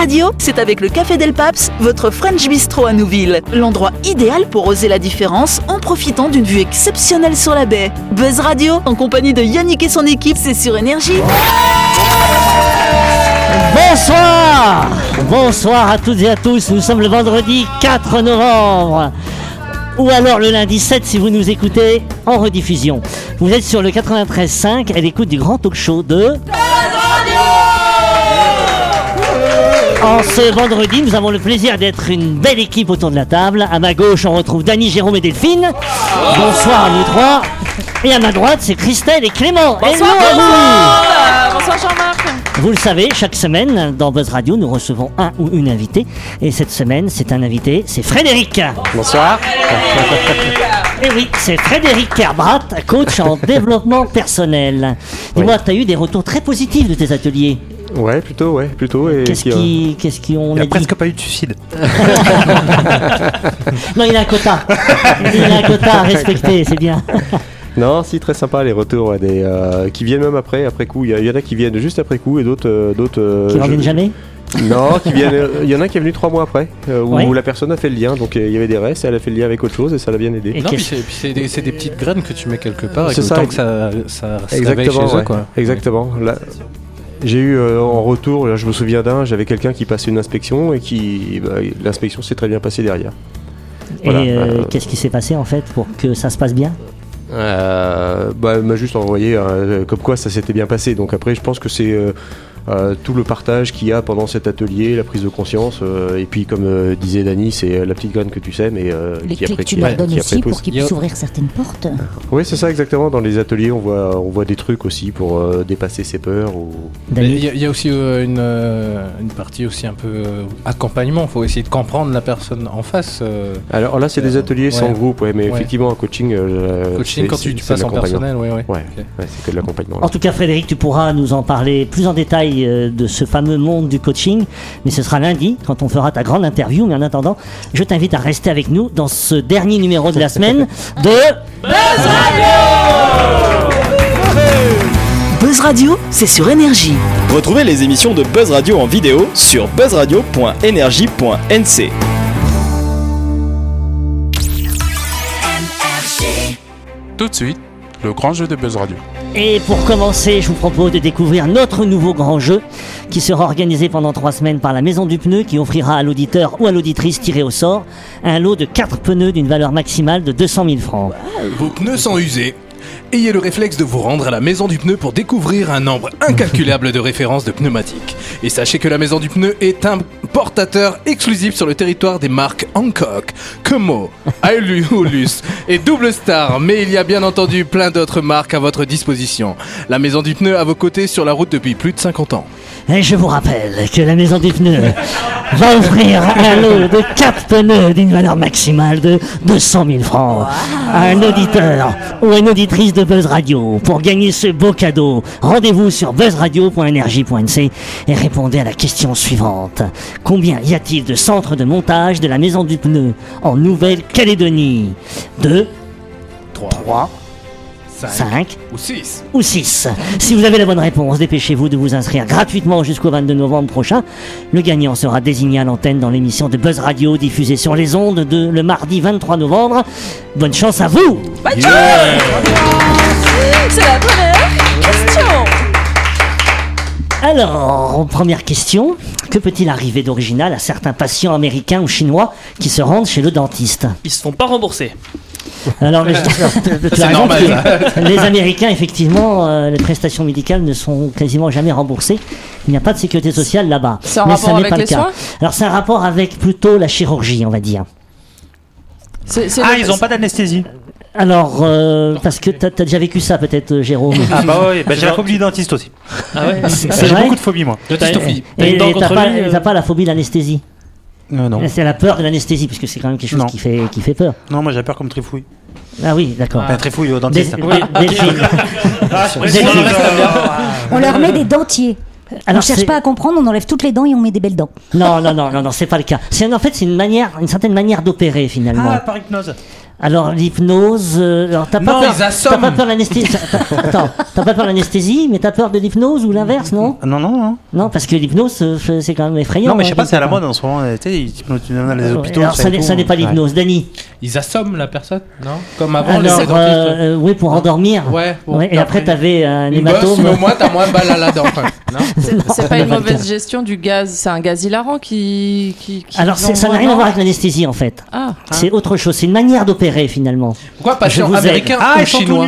Radio, c'est avec le Café Del Paps, votre French Bistro à Nouville. L'endroit idéal pour oser la différence en profitant d'une vue exceptionnelle sur la baie. Buzz Radio, en compagnie de Yannick et son équipe, c'est sur Énergie. Bonsoir Bonsoir à toutes et à tous, nous sommes le vendredi 4 novembre ou alors le lundi 7 si vous nous écoutez en rediffusion. Vous êtes sur le 93.5 à l'écoute du grand talk show de... En ce vendredi, nous avons le plaisir d'être une belle équipe autour de la table. À ma gauche, on retrouve Dany, Jérôme et Delphine. Bonsoir à nous trois. Et à ma droite, c'est Christelle et Clément. Hello à vous Bonsoir Jean-Marc. vous le savez, chaque semaine, dans Buzz Radio, nous recevons un ou une invitée. Et cette semaine, c'est un invité, c'est Frédéric. Bonsoir. Et oui, c'est Frédéric Kerbrat, coach en développement personnel. Dis-moi, tu as eu des retours très positifs de tes ateliers? Ouais, plutôt, ouais, plutôt. Et Qu'est-ce puis, euh, qui, qu'est-ce qui on Il n'y a a dit presque pas eu de suicide. Non, il a un quota. Il a un quota à respecter, c'est bien. Non, si, très sympa les retours ouais, des, euh, qui viennent même après, après coup. Il y, en a qui viennent juste après coup et d'autres. euh, d'autres euh, Qui je- reviennent jamais Non, qui viennent. euh, Il y en a qui est venu trois mois après, euh, où Ouais. la personne a fait le lien. Donc euh, il y avait des restes, et elle a fait le lien avec autre chose et ça l'a bien aidé. Et Non, puis c'est puis c'est des, c'est des petites graines que tu mets quelque part et C'est que ça, tant que ça, ça se Exactement, chez eux, ouais. quoi. Exactement. J'ai eu euh, en retour, là, je me souviens d'un, j'avais quelqu'un qui passait une inspection et qui. bah, L'inspection s'est très bien passée derrière. Voilà, Et euh, qu'est-ce qui s'est passé en fait pour que ça se passe bien? Euh, bah, elle m'a juste envoyé comme quoi ça s'était bien passé. Donc après, je pense que c'est euh, tout le partage qu'il y a pendant cet atelier, la prise de conscience. euh, et puis, comme euh, disait Dany, c'est la petite graine que tu sèmes et euh, Les qui clés après que tu leur donnes aussi pour qu'ils puissent ouvrir certaines portes. Oui, c'est ça exactement. Dans les ateliers, on voit, on voit des trucs aussi pour euh, dépasser ses peurs. Ou... Il y, a- il y a aussi euh, une, euh, une partie aussi un peu euh, accompagnement. Il faut essayer de comprendre la personne en face. euh, Alors là, c'est des ateliers sans groupe, ouais, mais Ouais. effectivement, un coaching. euh, coaching quand tu, passes en personnel, ouais. Ok. ouais, c'est que de l'accompagnement. En tout cas, Frédéric, tu pourras nous en parler plus en détail euh, de ce fameux monde du coaching, mais ce sera lundi quand on fera ta grande interview. Mais en attendant, je t'invite à rester avec nous dans ce dernier numéro de la semaine de Buzz Radio, c'est sur Énergie. Retrouvez les émissions de Buzz Radio en vidéo sur buzzradio.energie.nc. Tout de suite, le grand jeu de Buzz Radio. Et pour commencer, je vous propose de découvrir notre nouveau grand jeu qui sera organisé pendant trois semaines par la Maison du Pneu qui offrira à l'auditeur ou à l'auditrice tiré au sort un lot de quatre pneus d'une valeur maximale de 200 000 francs. Vos pneus sont usés. Ayez le réflexe de vous rendre à la maison du pneu pour découvrir un nombre incalculable de références de pneumatiques. Et sachez que la maison du pneu est un portateur exclusif sur le territoire des marques Hancock, Como, Aeolus et Double Star. Mais il y a bien entendu plein d'autres marques à votre disposition. La maison du pneu à vos côtés sur la route depuis plus de 50 ans. Et je vous rappelle que la Maison du Pneu va offrir un lot de quatre pneus d'une valeur maximale de 200 000 francs à un auditeur ou une auditrice de Buzz Radio. Pour gagner ce beau cadeau, rendez-vous sur buzzradio.energie.nc et répondez à la question suivante. Combien y a-t-il de centres de montage de la Maison du Pneu en Nouvelle-Calédonie? 2, 3, 5 ou 6. ou 6. Si vous avez la bonne réponse, dépêchez-vous de vous inscrire gratuitement jusqu'au 22 novembre prochain. Le gagnant sera désigné à l'antenne dans l'émission de Buzz Radio diffusée sur les ondes de le mardi 23 novembre. Bonne chance à vous C'est la première question. Alors, première question. Que peut-il arriver d'original à certains patients américains ou chinois qui se rendent chez le dentiste? Ils se font pas rembourser. Alors, mais je- tu as C'est raison, normal, parce que les Américains, effectivement, euh, les prestations médicales ne sont quasiment jamais remboursées. Il n'y a pas de sécurité sociale là-bas. C'est Mais rapport ça n'est avec pas le cas. soins? Alors, c'est un rapport avec plutôt la chirurgie, on va dire. Ah, le- ils ont pas d'anesthésie. Alors, euh, parce que tu as, déjà vécu ça, peut-être, euh, Jérôme. Ah bah oui, bah, j'ai la phobie du dentiste aussi. Ah ouais J'ai beaucoup de phobie moi. T'as Et t'as pas, euh t'as pas la phobie de l'anesthésie Euh, non. C'est la peur de l'anesthésie, puisque c'est quand même quelque chose Non. qui fait, qui fait peur. Non, moi j'ai peur comme trifouille. Ah oui, d'accord. Enfin, trifouille au Des- dentiste. oui, Delphine. Delphine. On leur met des dentiers. on Alors, cherche c'est- pas à comprendre, on enlève toutes les dents et on met des belles dents. Non, non, non, non, non, c'est pas le cas. C'est en fait c'est une manière, une certaine manière d'opérer finalement. Ah, par hypnose. Alors l'hypnose, euh, alors t'as pas Non, peur, ils assomment. t'as pas peur de l'anesthésie. Attends, t'as pas peur de l'anesthésie, mais t'as peur de l'hypnose ou l'inverse, non? Non, non, non. Non, parce que l'hypnose, euh, c'est quand même effrayant. Non, mais je sais hein, pas, c'est à la mode en ce moment. euh, Tu sais, ils hypnotisent dans les hôpitaux. Alors ça n'est pas Ouais. l'hypnose, Dani. Ils assomment la personne, non? Comme avant les Alors, dentistes. euh, euh, oui, pour endormir. Ouais, pour- Ouais, et après t'avais un Une bosse, hématome. mais au moins t'as moins balle à la dent. C'est pas une mauvaise gestion du gaz, c'est un gaz hilarant qui. Alors ça n'a rien à voir avec l'anesthésie en fait. Ah. C'est autre chose, c'est une manière d'opérer finalement. Pourquoi patient américain Ah, ou chinois.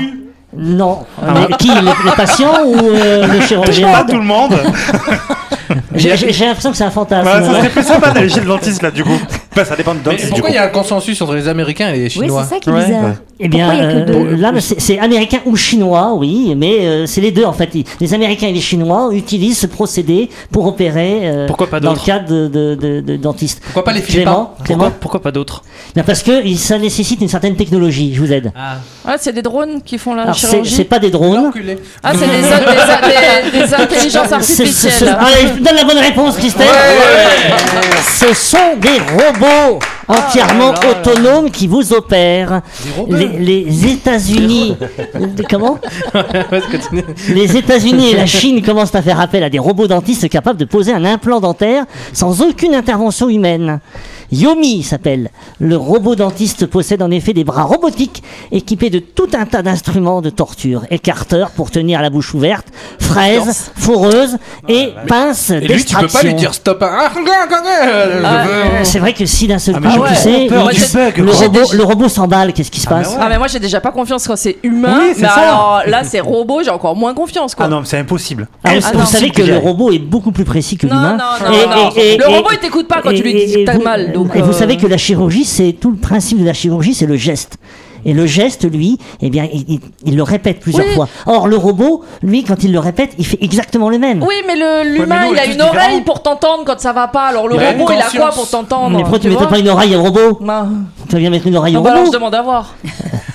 Non, mais qui les, les patients ou euh, le chirurgien Pas tout le monde. J'ai l'impression que c'est un fantasme. Bah, ça serait plus sympa d'aller chez le dentiste là, du coup. Bah, ça dépend dentiste. du pourquoi coup. il y a un consensus entre les Américains et les Oui, Chinois c'est ça qui est Ouais. Eh bien, euh, là, c'est américain ou chinois, oui, mais euh, c'est les deux en fait. Les Américains et les Chinois utilisent ce procédé pour opérer euh, Pourquoi pas dans le cadre de, de, de- de dentistes. Pourquoi pas les Clément, Philippins? Clément Pourquoi, pourquoi pas d'autres? Bien, Parce que ça nécessite une certaine technologie, je vous aide. Ah, Ah, c'est des drones qui font la Alors, c'est chirurgie? c'est pas des drones. Ah, c'est des, des- des- des intelligences artificielles. Allez, je donne la bonne réponse, Christelle. Ce sont des robots entièrement là là. autonomes qui vous opèrent. Les, les États-Unis, comment Les États-Unis et la Chine commencent à faire appel à des robots dentistes capables de poser un implant dentaire sans aucune intervention humaine. Yomi s'appelle. Le robot dentiste possède en effet des bras robotiques équipés de tout un tas d'instruments de torture. Écarteurs pour tenir la bouche ouverte, fraises, foreuses et pinces Et lui, tu peux pas lui dire stop. hein. Ah, regarde, regarde, je Ah, veux- Euh, C'est vrai que si d'un seul Ah, coup, tu ouais, sais, le, quoi. robot, le robot s'emballe, qu'est-ce qui se passe Ah mais moi j'ai déjà pas confiance quand c'est humain, Oui, c'est mais ça. alors là c'est robot, j'ai encore moins confiance quoi. Ah non, mais c'est impossible. Ah, vous- Ah savez que le robot est beaucoup plus précis que l'humain. non, non, Et- non. et- et- Le et- robot, il t'écoute pas quand tu lui dis que t'as mal, donc, et vous euh, savez que la chirurgie, c'est tout le principe de la chirurgie, c'est le geste. Et le geste, lui, eh bien, il, il- il le répète plusieurs Oui. fois. Or, le robot, lui, quand il le répète, il fait exactement le même. Oui, mais l'humain, il a une oreille pour t'entendre quand ça va pas. Alors le Il robot, il a quoi pour t'entendre Mais pourquoi tu tu mettrais vois pas une oreille au robot Bah, Tu vas bien mettre une oreille ah au bah alors robot je demande à voir.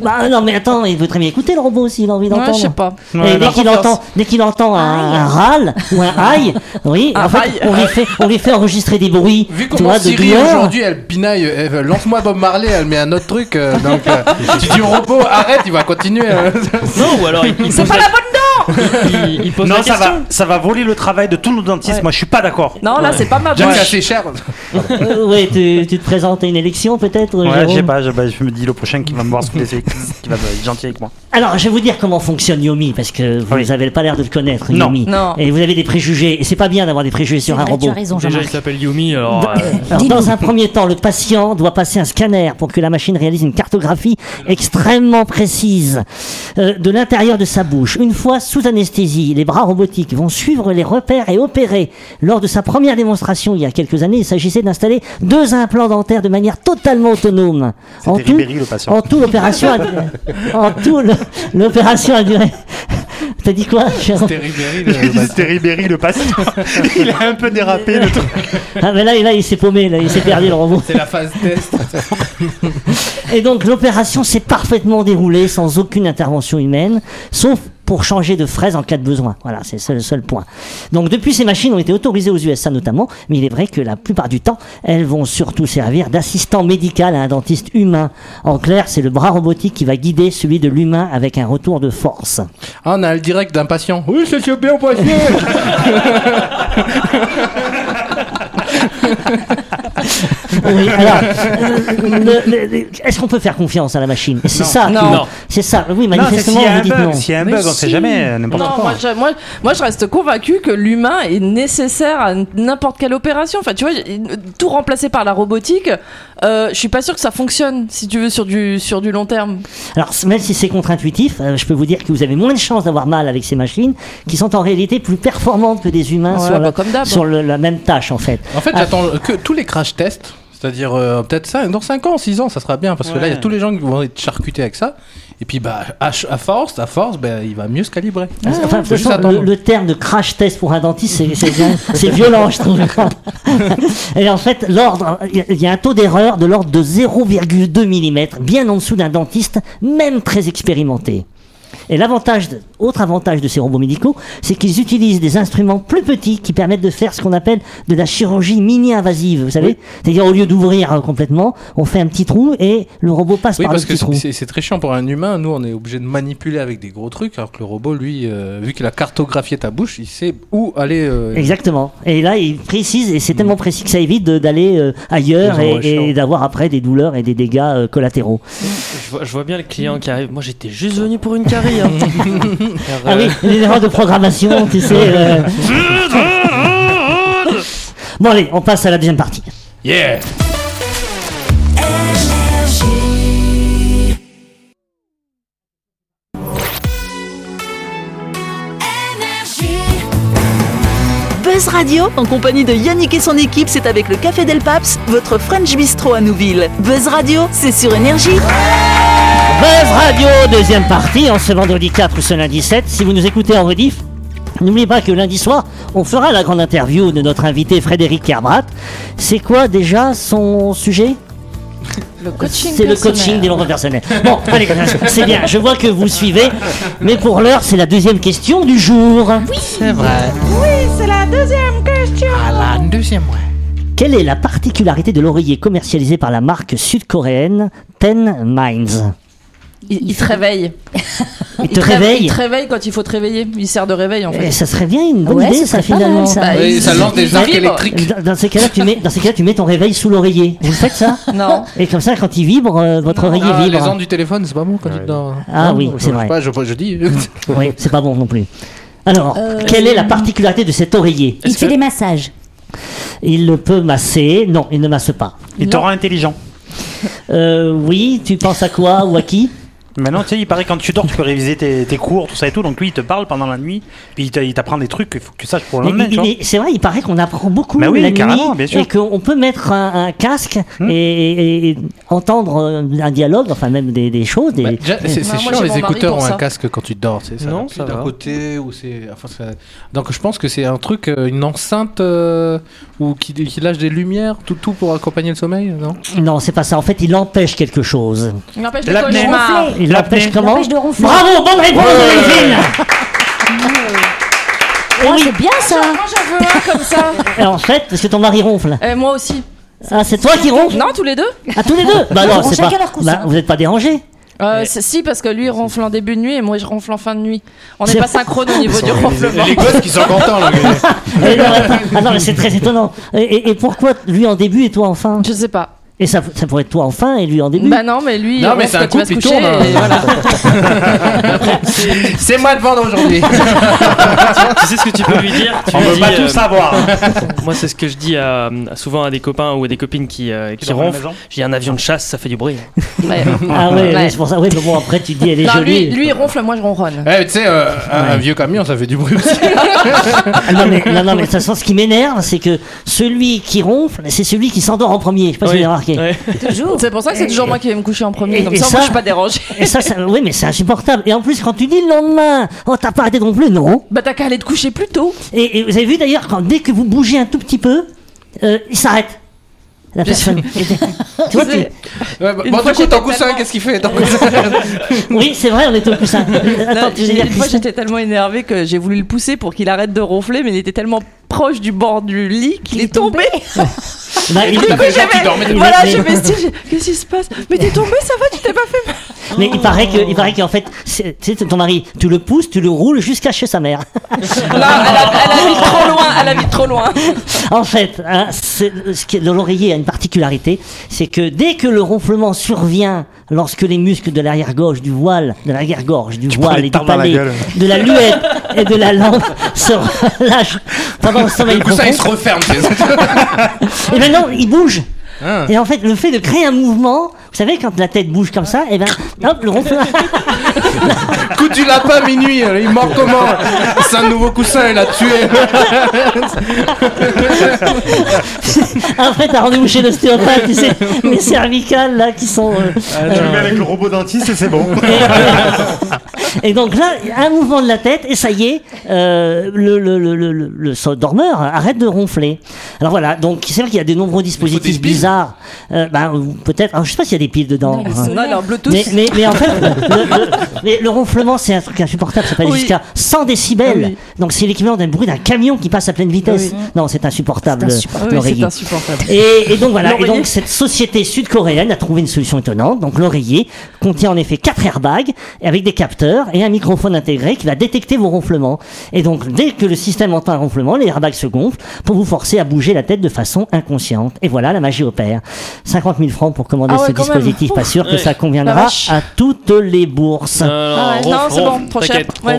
Bah non, mais attends, il veut très bien écouter le robot s'il a envie Ouais, d'entendre. je sais pas. Et Ouais, dès qu'il entend, dès qu'il entend un, un râle ou un aïe, oui, Un en fait, on lui fait, on lui fait enregistrer des bruits, Vu comment vois, de Siri aujourd'hui elle pinaille, lance-moi Bob Marley, elle met un autre truc, euh, donc euh, tu dis au robot arrête, il va continuer. euh. Non, ou alors il, il C'est pas la, bonne il, il pose Non, la ça question. va, ça va voler le travail de tous nos dentistes. Ouais. Moi, je suis pas d'accord. Non, là c'est pas ma Déjà c'est assez cher. Euh, ouais, tu, tu te présentes à une élection peut-être Ouais, je sais pas, je, bah, je me dis le prochain qui va me voir sous les qui va être gentil avec moi. Alors, je vais vous dire comment fonctionne Yomi, parce que vous Oui. n'avez pas l'air de le connaître, Non. Yomi. Non. Et vous avez des préjugés, et c'est pas bien d'avoir des préjugés sur un vrai, tu robot. as raison, Déjà, il s'appelle Yumi, alors. euh, Alors, dans un premier temps, le patient doit passer un scanner pour que la machine réalise une cartographie extrêmement précise euh, de l'intérieur de sa bouche. Une fois sous anesthésie, les bras robotiques vont suivre les repères et opérer. Lors de sa première démonstration il y a quelques années, il s'agissait d'installer deux implants dentaires de manière totalement autonome. En tout, Ribéry, le patient. en tout, l'opération a, en tout, l'opération a duré. T'as dit quoi Ribéry, c'était Ribéry le patient. Il a un peu dérapé le truc. Ah mais là, là il s'est paumé, là, il s'est perdu le robot. C'est la phase test. Et donc l'opération s'est parfaitement déroulée sans aucune intervention humaine, sauf pour changer de fraise en cas de besoin. Voilà, c'est le seul point. Donc depuis ces machines ont été autorisées aux USA notamment, mais il est vrai que la plupart du temps, elles vont surtout servir d'assistant médical à un dentiste humain. En clair, c'est le bras robotique qui va guider celui de l'humain avec un retour de force. Ah, on a le direct d'un patient. Oui, c'est bien passé. Oui, alors, euh, est-ce qu'on peut faire confiance à la machine? C'est ça. Non. Non. C'est ça. Oui, manifestement, s'il y a vous un dites bug. non. S'il y a un Mais bug, on sait si. jamais, euh, n'importe Non, quoi. moi je, moi, moi, je reste convaincu que l'humain est nécessaire à n'importe quelle opération. Enfin, tu vois, tout remplacé par la robotique, euh, je suis pas sûr que ça fonctionne, si tu veux, sur du, sur du long terme. Alors, même si c'est contre-intuitif, euh, je peux vous dire que vous avez moins de chances d'avoir mal avec ces machines, qui sont en réalité plus performantes que des humains Ouais, sur, bah, la, comme d'hab. sur le- la même tâche, en fait. En fait, Ah. j'attends que tous les crash tests. C'est-à-dire, euh, peut-être ça, dans 5 ans, 6 ans, ça sera bien. Parce que là, il y a tous les gens qui vont être charcutés avec ça. Et puis, bah, à, force, à force, ben, il va mieux se calibrer. Ah, Enfin, Faut façon, le, terme de crash test pour un dentiste, c'est- violent, je trouve. Et en fait, l'ordre, il y a- il y, a un taux d'erreur de l'ordre de 0,2 mm, bien en dessous d'un dentiste, même très expérimenté. Et l'avantage, autre avantage de ces robots médicaux, c'est qu'ils utilisent des instruments plus petits qui permettent de faire ce qu'on appelle de la chirurgie mini-invasive. Vous savez, c'est-à-dire au lieu d'ouvrir euh, complètement, on fait un petit trou et le robot passe Oui, par le parce que petit trou. c'est c'est très chiant pour un humain. Nous, on est obligé de manipuler avec des gros trucs, alors que le robot, lui, euh, vu qu'il a cartographié ta bouche, il sait où aller. euh, Exactement. Et là, il précise, et c'est tellement précis que ça évite d'aller euh, ailleurs et, d'avoir après des douleurs et des dégâts euh, collatéraux. Je vois, je vois bien le client qui arrive. Moi, j'étais juste venu pour une carie. Hein. Ah oui, les erreurs de programmation, tu sais. euh. Bon allez, on passe à la deuxième partie. Yeah Buzz Radio, en compagnie de Yannick et son équipe, c'est avec le Café Del Paps, votre French Bistro à Nouville. Buzz Radio, c'est sur Énergie. Buzz Radio, deuxième partie, en ce vendredi 4 ou ce lundi 7. Si vous nous écoutez en rediff, n'oubliez pas que lundi soir, on fera la grande interview de notre invité Frédéric Kerbrat. C'est quoi déjà son sujet? Le coaching. C'est le coaching des développement personnel. Bon, allez, c'est bien, je vois que vous suivez. Mais pour l'heure, c'est la deuxième question du jour. C'est vrai. Oui, c'est la deuxième question. Ah, la deuxième, ouais. Quelle est la particularité de l'oreiller commercialisé par la marque sud-coréenne Ten Minds? Il, il te réveille. Il te réveille- Il te réveille quand il faut te réveiller. Il sert de réveil en fait. Eh, ça serait bien une bonne Ouais, idée, ça, finalement. mal, ça. Bah, Oui, il- ça lance des arcs électriques. Dans, dans ces cas-là, tu mets, dans ces cas-là, tu mets ton réveil sous l'oreiller. Vous faites ça Non. Et comme ça, quand il vibre, euh, votre oreiller Ah, les vibre. ondes du téléphone, c'est pas bon quand tu dors. Ah Non, oui, c'est je vrai. sais Pas, je, je dis. Oui, c'est pas bon non plus. Alors, quelle est la particularité de cet oreiller Il fait des massages. Il le peut masser. Non, il ne masse pas. Il te rend intelligent. Euh, oui, tu penses à quoi ou à qui Maintenant, tu sais, il paraît que quand tu dors, tu peux réviser tes, tes cours, tout ça et tout. Donc lui, il te parle pendant la nuit, puis il t'apprend des trucs qu'il faut que tu saches pour le lendemain. c'est vrai, il paraît qu'on apprend beaucoup Bah oui, la nuit carrément, bien sûr. et qu'on peut mettre un, un casque Hmm. et, et- et entendre euh, un dialogue, enfin même des, des choses. Des... Bah, c'est chiant, les écouteurs ont un casque quand tu dors. c'est Ça Non, ça d'un côté ou c'est. Enfin, ça- Donc je pense que c'est un truc, euh, une enceinte euh, ou qui, qui lâche des lumières, tout, tout pour accompagner le sommeil, non? Non, c'est pas ça. En fait, il empêche quelque chose. Il empêche cauchemars. Il L'apnée. empêche comment L'empêche de ronfler. Bravo, bonne réponse de Delphine Oh, c'est bien ça. Moi j'en veux un comme ça. Et En fait, parce que ton mari ronfle. Et moi aussi. Ah, c'est toi qui ronfle Non, tous les deux Ah, tous les deux Bah non, c'est pas. Bah, vous n'êtes pas dérangés Euh, Si, parce que lui il ronfle en début de nuit et moi je ronfle en fin de nuit. On n'est pas synchrone au niveau du ronflement. Les gosses qui sont contents, là. mais- non, attends. Ah non, mais c'est très étonnant. Et, et- et pourquoi lui en début et toi en fin Je sais pas. Et ça, ça pourrait être toi en fin et lui en début Bah non, mais lui, Non, il mais c'est un couple, coucher. tourne, hein. voilà. C'est moi de vendre aujourd'hui. tu sais ce que tu peux lui dire? Tu On lui veut dis, pas euh, tout savoir. Moi, c'est ce que je dis à- souvent à des copains ou à des copines qui, euh, qui dorment à la ronflent. maison? J'ai un avion de chasse, ça fait du bruit. Ouais. Ah ouais, Ouais. c'est pour ça. Oui, mais bon, après tu te dis elle est Non, jolie. lui, lui il ronfle, moi je ronronne. Eh, tu sais, euh, un, un vieux camion, ça fait du bruit aussi. Ah non, mais, non, non, mais de toute façon, ce qui m'énerve, c'est que celui qui ronfle, c'est celui qui s'endort en premier. Je sais pas si vous Oui. avez remarqué. Ouais. C'est pour ça que c'est toujours moi qui vais me coucher en premier. Et- Comme et ça, ça- moi je suis pas dérangée. Et ça, ça oui, mais c'est insupportable. Et en plus, quand tu dis le lendemain, oh, t'as pas arrêté de ronfler, non. Bah t'as qu'à aller te coucher plus tôt. Et, et vous avez vu d'ailleurs, quand dès que vous bougez un tout petit peu, euh, il s'arrête. La personne. tu vois, tu- Ouais, bah, bon, fois, du coup, ton j'étais coussin, tellement- qu'est-ce qu'il fait Oui, c'est vrai, on était au coussin. Attends, Là, tu une fois j'étais tellement énervée que j'ai voulu le pousser pour qu'il arrête de ronfler, mais il était tellement proche du bord du lit qu'il est tombé. Bah, il- Du coup, Du coup, j'avais- voilà, je m'estime, j'ai- qu'est-ce qui se passe? Mais t'es tombé, ça va, tu t'es pas fait mal Mais il paraît que, il paraît qu'en fait, c'est- tu sais, ton mari, tu le pousses, tu le roules jusqu'à chez sa mère. Là, elle, a- elle habite trop loin, elle habite trop loin. En fait, hein, c'est- ce qui est- l'oreiller a une particularité, c'est que dès que le ronflement survient, lorsque les muscles de l'arrière-gorge, du voile, de l'arrière-gorge, du prends voile et du la palais, de la luette et de la langue se relâchent pendant le sommeil Le coussin, il se profond, referme. et maintenant il bouge. Ah. Et en fait, le fait de créer un mouvement, vous savez, quand la tête bouge comme ça, et ben, hop, le ronflement. Coup du lapin minuit, euh, il mord comment C'est un nouveau coussin, il a tué. Après, t'as rendez-vous chez l'ostéopathe, tu sais, les cervicales là qui sont. euh, Tu le mets avec le robot dentiste et c'est bon. Et donc là, un mouvement de la tête, et ça y est, euh, le, le, le, le, le- le so- dormeur arrête de ronfler. Alors voilà, donc c'est vrai qu'il y a de nombreux dispositifs bizarres. Euh, ben, peut-être, je sais pas s'il y a des piles dedans. Non, hein. solaire. Non, non, Bluetooth. Mais, mais, mais en fait, le, le- mais le ronflement, c'est un truc insupportable. Ça peut aller Oui. jusqu'à 100 décibels. Ah oui. Donc c'est l'équivalent d'un bruit d'un camion qui passe à pleine vitesse. Non, c'est insupportable. L'oreiller. Oui, c'est insupportable. Et, et donc voilà. Et donc cette société sud-coréenne a trouvé une solution étonnante. Donc l'oreiller contient en effet quatre airbags avec des capteurs et un microphone intégré qui va détecter vos ronflements. Et donc dès que le système entend un ronflement, les airbags se gonflent pour vous forcer à bouger la tête de façon inconsciente. Et voilà, la magie opère. 50 000 francs pour commander Ah ouais, ce même. Dispositif. Pas sûr que Ouais. ça conviendra à toutes les bourses. Non, Ah ouais, non, c'est bon, trop cher. Ouais.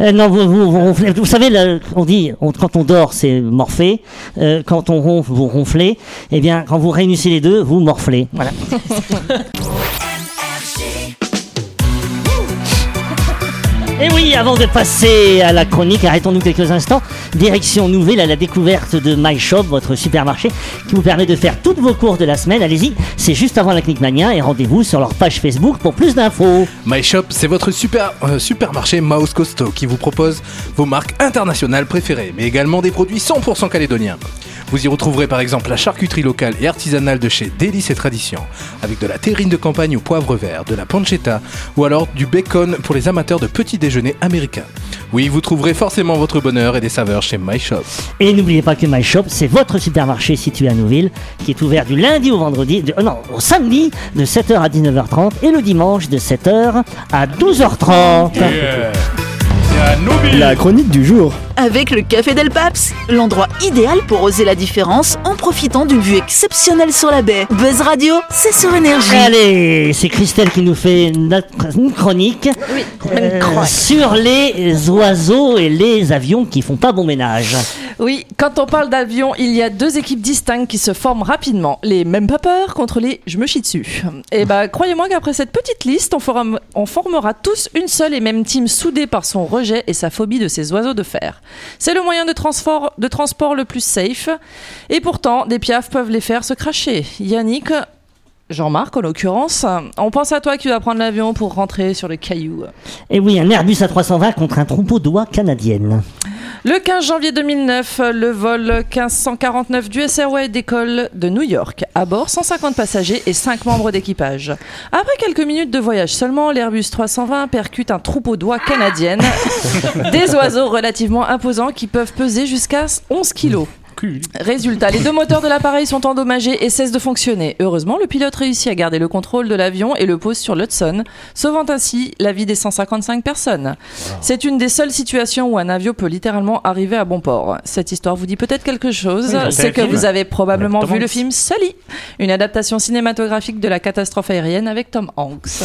Euh, non, vous, vous, vous ronflez. Vous savez, là, on dit, on- quand on dort, c'est morphée. Euh, quand on ronfle, vous ronflez. Eh bien, quand vous réunissez les deux, vous morflez. Voilà. Et oui, avant de passer à la chronique, arrêtons-nous quelques instants. Direction nouvelle à la découverte de MyShop, votre supermarché, qui vous permet de faire toutes vos courses de la semaine. Allez-y, c'est juste avant la Click Mania et rendez-vous sur leur page Facebook pour plus d'infos. MyShop, c'est votre super, euh, supermarché Mouse Costaud qui vous propose vos marques internationales préférées, mais également des produits 100% calédoniens. Vous y retrouverez par exemple la charcuterie locale et artisanale de chez Délices et Traditions, avec de la terrine de campagne au poivre vert, de la pancetta ou alors du bacon pour les amateurs de petits déjeuners américains. Oui, vous trouverez forcément votre bonheur et des saveurs chez MyShop. Et n'oubliez pas que MyShop, c'est votre supermarché situé à Nouville, qui est ouvert du lundi au vendredi, de- euh, non, au samedi de 7h à 19h30 et le dimanche de 7h à 12h30. La chronique du jour. Avec le Café Del Paps, l'endroit idéal pour oser la différence en profitant d'une vue exceptionnelle sur la baie. Buzz Radio, c'est sur énergie. Allez, c'est Christelle qui nous fait notre- une chronique euh, sur les oiseaux et les avions qui font pas bon ménage. Oui, quand on parle d'avion, il y a deux équipes distinctes qui se forment rapidement. Les même pas peur contre les je me chie dessus. Et bah, croyez-moi qu'après cette petite liste, on, fera- on formera tous une seule et même team soudée par son rejet et sa phobie de ces oiseaux de fer. C'est le moyen de transport, de transport le plus safe. Et pourtant, des piafs peuvent les faire se cracher. Yannick. Jean-Marc, en l'occurrence, on pense à toi qui vas prendre l'avion pour rentrer sur le caillou. Et oui, un Airbus A320 contre un troupeau d'oies canadiennes. Le 15 janvier 2009, le vol 1549 du Airways décolle de New York. À bord, 150 passagers et 5 membres d'équipage. Après quelques minutes de voyage seulement, l'Airbus 320 percute un troupeau d'oies canadiennes. des oiseaux relativement imposants qui peuvent peser jusqu'à 11 kilos. Résultat, les deux moteurs de l'appareil sont endommagés et cessent de fonctionner. Heureusement, le pilote réussit à garder le contrôle de l'avion et le pose sur l'Hudson, sauvant ainsi la vie des 155 personnes. C'est une des seules situations où un avion peut littéralement arriver à bon port. Cette histoire vous dit peut-être quelque chose. Oui, C'est que film. vous avez probablement vu le film Sully, une adaptation cinématographique de la catastrophe aérienne avec Tom Hanks.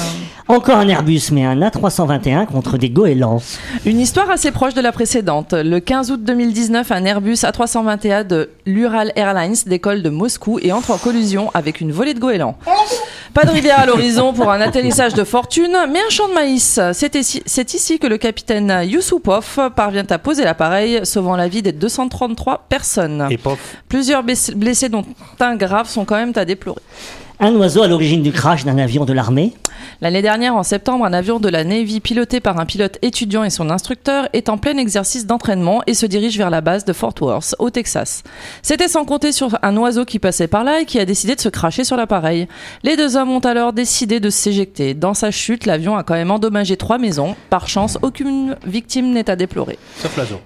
Encore un Airbus, mais un A321 contre des goélands. Une histoire assez proche de la précédente. Le 15 août 2019, un Airbus A321 de l'Ural Airlines décolle de Moscou et entre en collusion avec une volée de goélands. Pas de rivière à l'horizon pour un atterrissage de fortune, mais un champ de maïs. C'est ici, que le capitaine Yusupov parvient à poser l'appareil, sauvant la vie des 233 personnes. Et. Plusieurs bless- blessés, dont un grave, sont quand même à déplorer. Un oiseau à l'origine du crash d'un avion de l'armée. L'année dernière, en septembre, un avion de la Navy piloté par un pilote étudiant et son instructeur est en plein exercice d'entraînement et se dirige vers la base de Fort Worth, au Texas. C'était sans compter sur un oiseau qui passait par là et qui a décidé de se cracher sur l'appareil. Les deux hommes ont alors décidé de s'éjecter. Dans sa chute, l'avion a quand même endommagé trois maisons. Par chance, aucune victime n'est à déplorer. Sauf l'oiseau.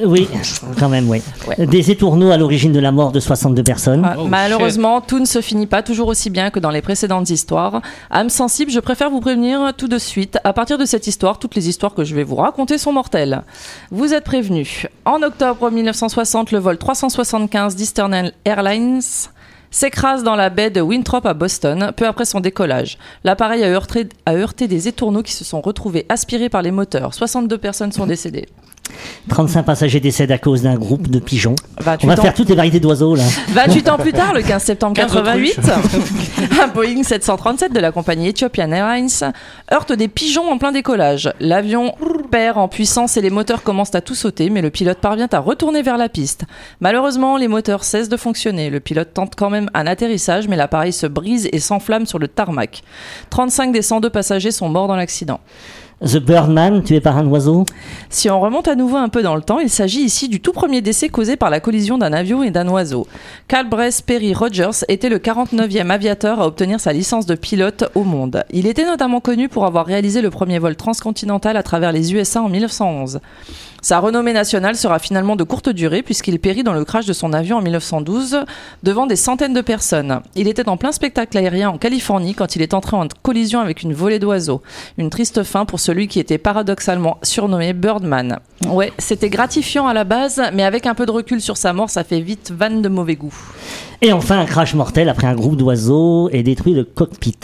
Euh, Oui, quand même, oui. Ouais. Des étourneaux à l'origine de la mort de 62 personnes. Ah, Malheureusement, tout ne se finit pas toujours aussi bien que dans les précédentes histoires. Âme sensible, je préfère vous prévenir tout de suite. À partir de cette histoire, toutes les histoires que je vais vous raconter sont mortelles. Vous êtes prévenus. En octobre 1960, le vol 375 d'Eastern Airlines s'écrase dans la baie de Winthrop à Boston, peu après son décollage. L'appareil a heurté, a heurté des étourneaux qui se sont retrouvés aspirés par les moteurs. 62 personnes sont décédées. 35 passagers décèdent à cause d'un groupe de pigeons. 28 On va ans. faire toutes les variétés d'oiseaux, là. 28 ans plus tard, le 15 septembre Quatre 88, un Boeing 737 de la compagnie Ethiopian Airlines heurte des pigeons en plein décollage. L'avion perd en puissance et les moteurs commencent à tout sauter, mais le pilote parvient à retourner vers la piste. Malheureusement, les moteurs cessent de fonctionner. Le pilote tente quand même un atterrissage, mais l'appareil se brise et s'enflamme sur le tarmac. 35 des 102 passagers sont morts dans l'accident. The Birdman, tué par un oiseau Si on remonte à nouveau un peu dans le temps, il s'agit ici du tout premier décès causé par la collision d'un avion et d'un oiseau. Carl Bress Perry Rogers était le 49e aviateur à obtenir sa licence de pilote au monde. Il était notamment connu pour avoir réalisé le premier vol transcontinental à travers les USA en 1911. Sa renommée nationale sera finalement de courte durée puisqu'il périt dans le crash de son avion en 1912 devant des centaines de personnes. Il était en plein spectacle aérien en Californie quand il est entré en collision avec une volée d'oiseaux. Une triste fin pour celui qui était paradoxalement surnommé Birdman. Ouais, c'était gratifiant à la base, mais avec un peu de recul sur sa mort, ça fait vite vanne de mauvais goût. Et enfin, un crash mortel après un groupe d'oiseaux et détruit le cockpit.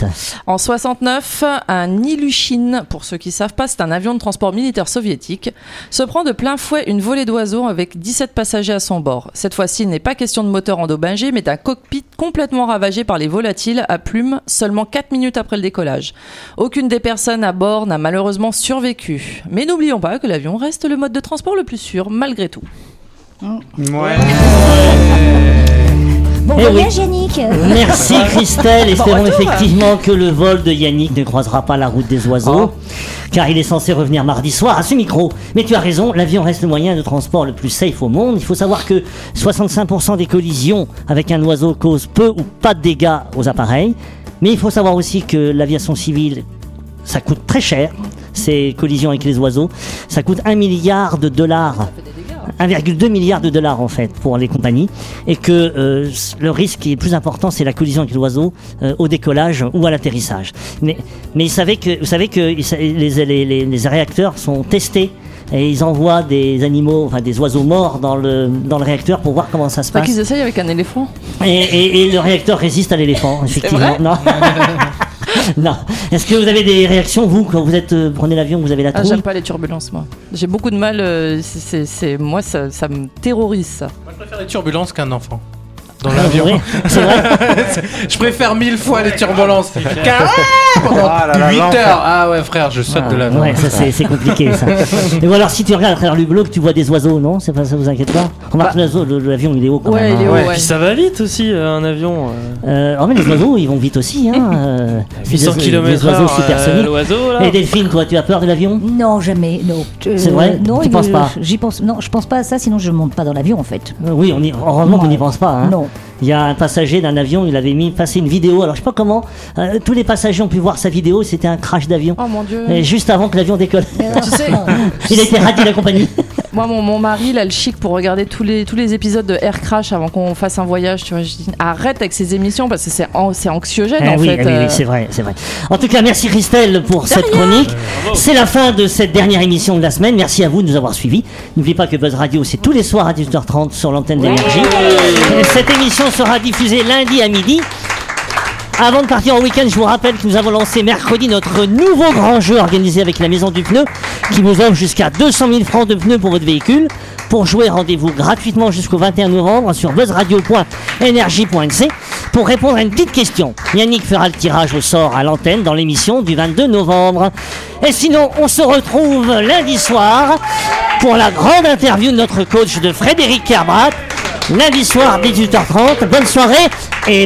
En 69, un Ilyushin, pour ceux qui savent pas, c'est un avion de transport militaire soviétique, se prend de plein fouet une volée d'oiseaux avec 17 passagers à son bord. Cette fois-ci, il n'est pas question de moteur endommagé, mais d'un cockpit complètement ravagé par les volatiles à plumes seulement 4 minutes après le décollage. Aucune des personnes à bord n'a malheureusement survécu. Mais n'oublions pas que l'avion reste le mode de transport le plus sûr, malgré tout. Ouais. Bon Eh oui. voyage Yannick Merci Christelle, espérons effectivement que le vol de Yannick ne croisera pas la route des oiseaux, car il est censé revenir mardi soir à ce micro. Mais tu as raison, l'avion reste le moyen de transport le plus safe au monde. Il faut savoir que 65% des collisions avec un oiseau causent peu ou pas de dégâts aux appareils. Mais il faut savoir aussi que l'aviation civile, ça coûte très cher, ces collisions avec les oiseaux. Ça coûte 1 milliard de dollars 1,2 milliard de dollars en fait pour les compagnies et que euh, le risque qui est plus important c'est la collision avec l'oiseau euh, au décollage ou à l'atterrissage. Mais, mais vous savez que, vous savez que les, les- les- les réacteurs sont testés et ils envoient des animaux, enfin des oiseaux morts dans le, dans le réacteur pour voir comment ça se Pas passe. qu'ils essayent avec un éléphant? Et, et- et le réacteur résiste à l'éléphant, effectivement. non. non. Est-ce que vous avez des réactions, vous, quand vous êtes euh, prenez l'avion, vous avez la Ah, trouille j'aime pas les turbulences, moi. J'ai beaucoup de mal. euh, c'est- c'est- c'est- moi, ça, ça me terrorise, ça. Moi, je préfère les turbulences qu'un enfant. Dans l'avion. je préfère mille fois les turbulences. Car- pendant Ah là là, 8 l'enfer. heures. Ah ouais, frère, je saute de l'avion. Ouais, ça c'est compliqué ça. Et ou alors si tu regardes à travers le globe, tu vois des oiseaux, non? C'est pas ça vous inquiète pas? Remarque le- l'avion il est haut quand Ouais, même. il est hein. haut, Ouais, ouais. puis ça va vite aussi, euh, un avion. euh. Euh, oh, mais les oiseaux ils vont vite aussi. Hein. euh, c'est 800 des- km des oiseaux supersoniques. euh. Et Delphine, toi tu as peur de l'avion? Non, jamais, non. Euh, C'est vrai? Non, Tu penses pas? J'y pense. Non, je pense pas à ça, sinon je monte pas dans l'avion en fait. Euh, Oui, on y, heureusement qu'on n'y pense pas. Hein. Non. Il y a un passager d'un avion, il avait mis passé une vidéo. Alors je sais pas comment. euh, tous les passagers ont pu voir sa vidéo. C'était un crash d'avion. Oh mon dieu. Et juste avant que l'avion décolle. Tu sais, il a été radié de la compagnie. moi, mon, mon mari, il a le chic pour regarder tous les, tous les épisodes de Air Crash avant qu'on fasse un voyage. Tu vois, je dis arrête avec ces émissions parce que c'est an- c'est anxiogène Eh en oui, fait. eh oui, oui, euh. c'est vrai, c'est vrai. En tout cas, merci Christelle pour cette chronique. C'est la fin de cette dernière émission de la semaine. Merci à vous de nous avoir suivis. N'oubliez pas que Buzz Radio, c'est tous les soirs à 18h30 sur l'antenne d'énergie. Cette émission sera diffusée lundi à midi. Avant de partir en week-end, je vous rappelle que nous avons lancé mercredi notre nouveau grand jeu organisé avec la Maison du Pneu qui vous offre jusqu'à 200 000 francs de pneus pour votre véhicule. Pour jouer, rendez-vous gratuitement jusqu'au 21 novembre sur buzzradio.energie.nc pour répondre à une petite question. Yannick fera le tirage au sort à l'antenne dans l'émission du 22 novembre. Et sinon, on se retrouve lundi soir pour la grande interview de notre coach de Frédéric Kerbrat. Lundi soir, 18h30. Bonne soirée et